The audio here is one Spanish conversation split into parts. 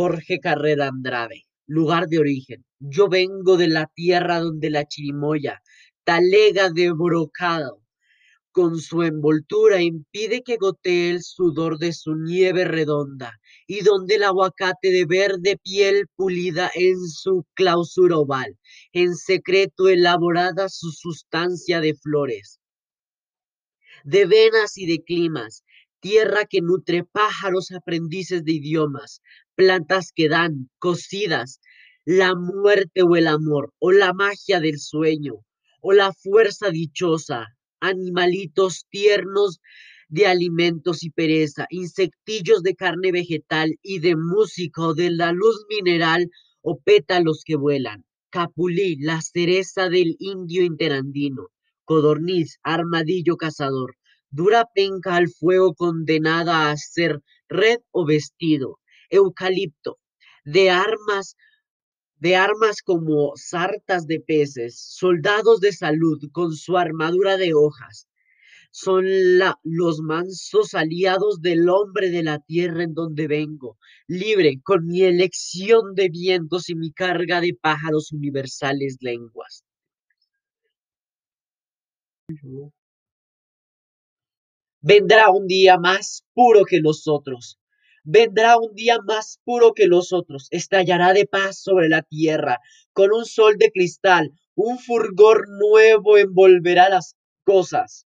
Jorge Carrera Andrade, lugar de origen. Yo vengo de la tierra donde la chirimoya, talega de brocado, con su envoltura impide que gotee el sudor de su nieve redonda, y donde el aguacate de verde piel pulida en su clausura oval, en secreto elaborada su sustancia de flores, de venas y de climas, tierra que nutre pájaros aprendices de idiomas, plantas que dan, cocidas, la muerte o el amor, o la magia del sueño, o la fuerza dichosa, animalitos tiernos de alimentos y pereza, insectillos de carne vegetal y de música o de la luz mineral o pétalos que vuelan. Capulí, la cereza del indio interandino. Codorniz, armadillo cazador. Dura penca al fuego condenada a ser red o vestido eucalipto, de armas, de armas como sartas de peces, soldados de salud con su armadura de hojas. Son los mansos aliados del hombre de la tierra en donde vengo, libre con mi elección de vientos y mi carga de pájaros universales lenguas. Vendrá un día más puro que los otros, Vendrá un día más puro que los otros, estallará de paz sobre la tierra, con un sol de cristal, un fulgor nuevo envolverá las cosas.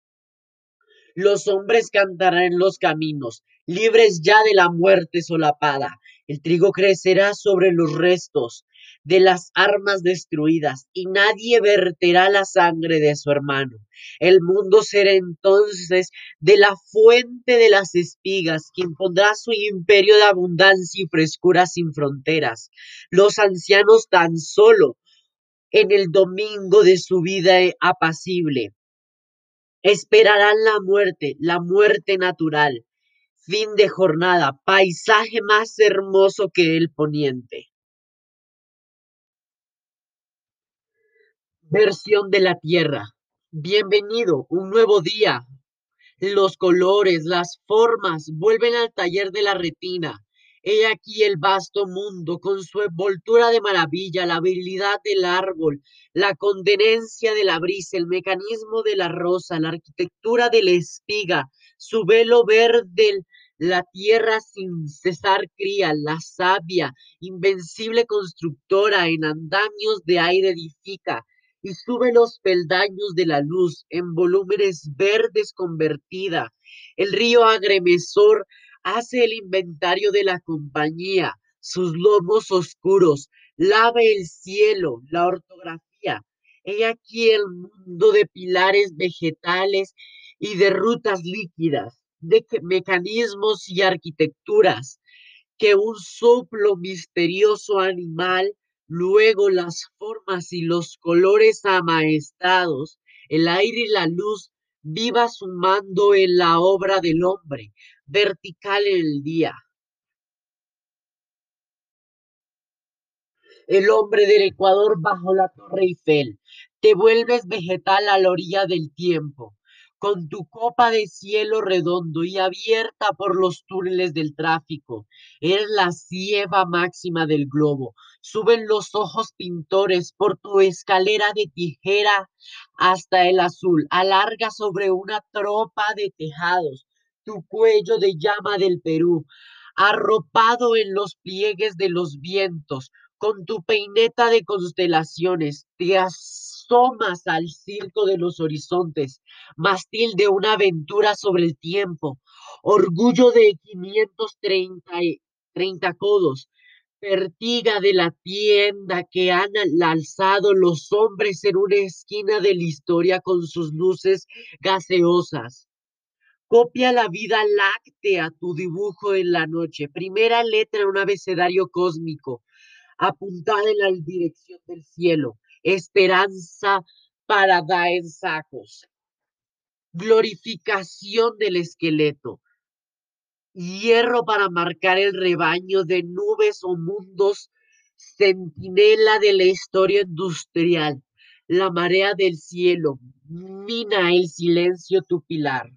Los hombres cantarán en los caminos, libres ya de la muerte solapada. El trigo crecerá sobre los restos, de las armas destruidas, y nadie verterá la sangre de su hermano. El mundo será entonces de la fuente de las espigas, quien pondrá su imperio de abundancia y frescura sin fronteras. Los ancianos tan solo en el domingo de su vida apacible. Esperarán la muerte, la muerte natural, fin de jornada, paisaje más hermoso que el poniente. Versión de la Tierra. Bienvenido, un nuevo día. Los colores, las formas vuelven al taller de la retina. He aquí el vasto mundo con su envoltura de maravilla, la habilidad del árbol, la condenencia de la brisa, el mecanismo de la rosa, la arquitectura de la espiga, su velo verde, la tierra sin cesar cría, la sabia, invencible constructora, en andamios de aire edifica, y sube los peldaños de la luz en volúmenes verdes convertida. El río agremesor hace el inventario de la compañía, sus lomos oscuros, lava el cielo, la ortografía. He aquí el mundo de pilares vegetales y de rutas líquidas, de mecanismos y arquitecturas, que un soplo misterioso animal Luego las formas y los colores amaestados, el aire y la luz viva sumando en la obra del hombre, vertical en el día. El hombre del Ecuador bajo la Torre Eiffel, te vuelves vegetal a la orilla del tiempo con tu copa de cielo redondo y abierta por los túneles del tráfico. Es la ciega máxima del globo. Suben los ojos pintores por tu escalera de tijera hasta el azul. Alarga sobre una tropa de tejados tu cuello de llama del Perú, arropado en los pliegues de los vientos, con tu peineta de constelaciones, te asomas al circo de los horizontes, mastil de una aventura sobre el tiempo, orgullo de 530 codos, pertiga de la tienda que han alzado los hombres en una esquina de la historia con sus luces gaseosas. Copia la vida láctea tu dibujo en la noche, primera letra en un abecedario cósmico, apuntada en la dirección del cielo, esperanza para en sacos, glorificación del esqueleto, hierro para marcar el rebaño de nubes o mundos, centinela de la historia industrial, la marea del cielo, mina el silencio tu pilar.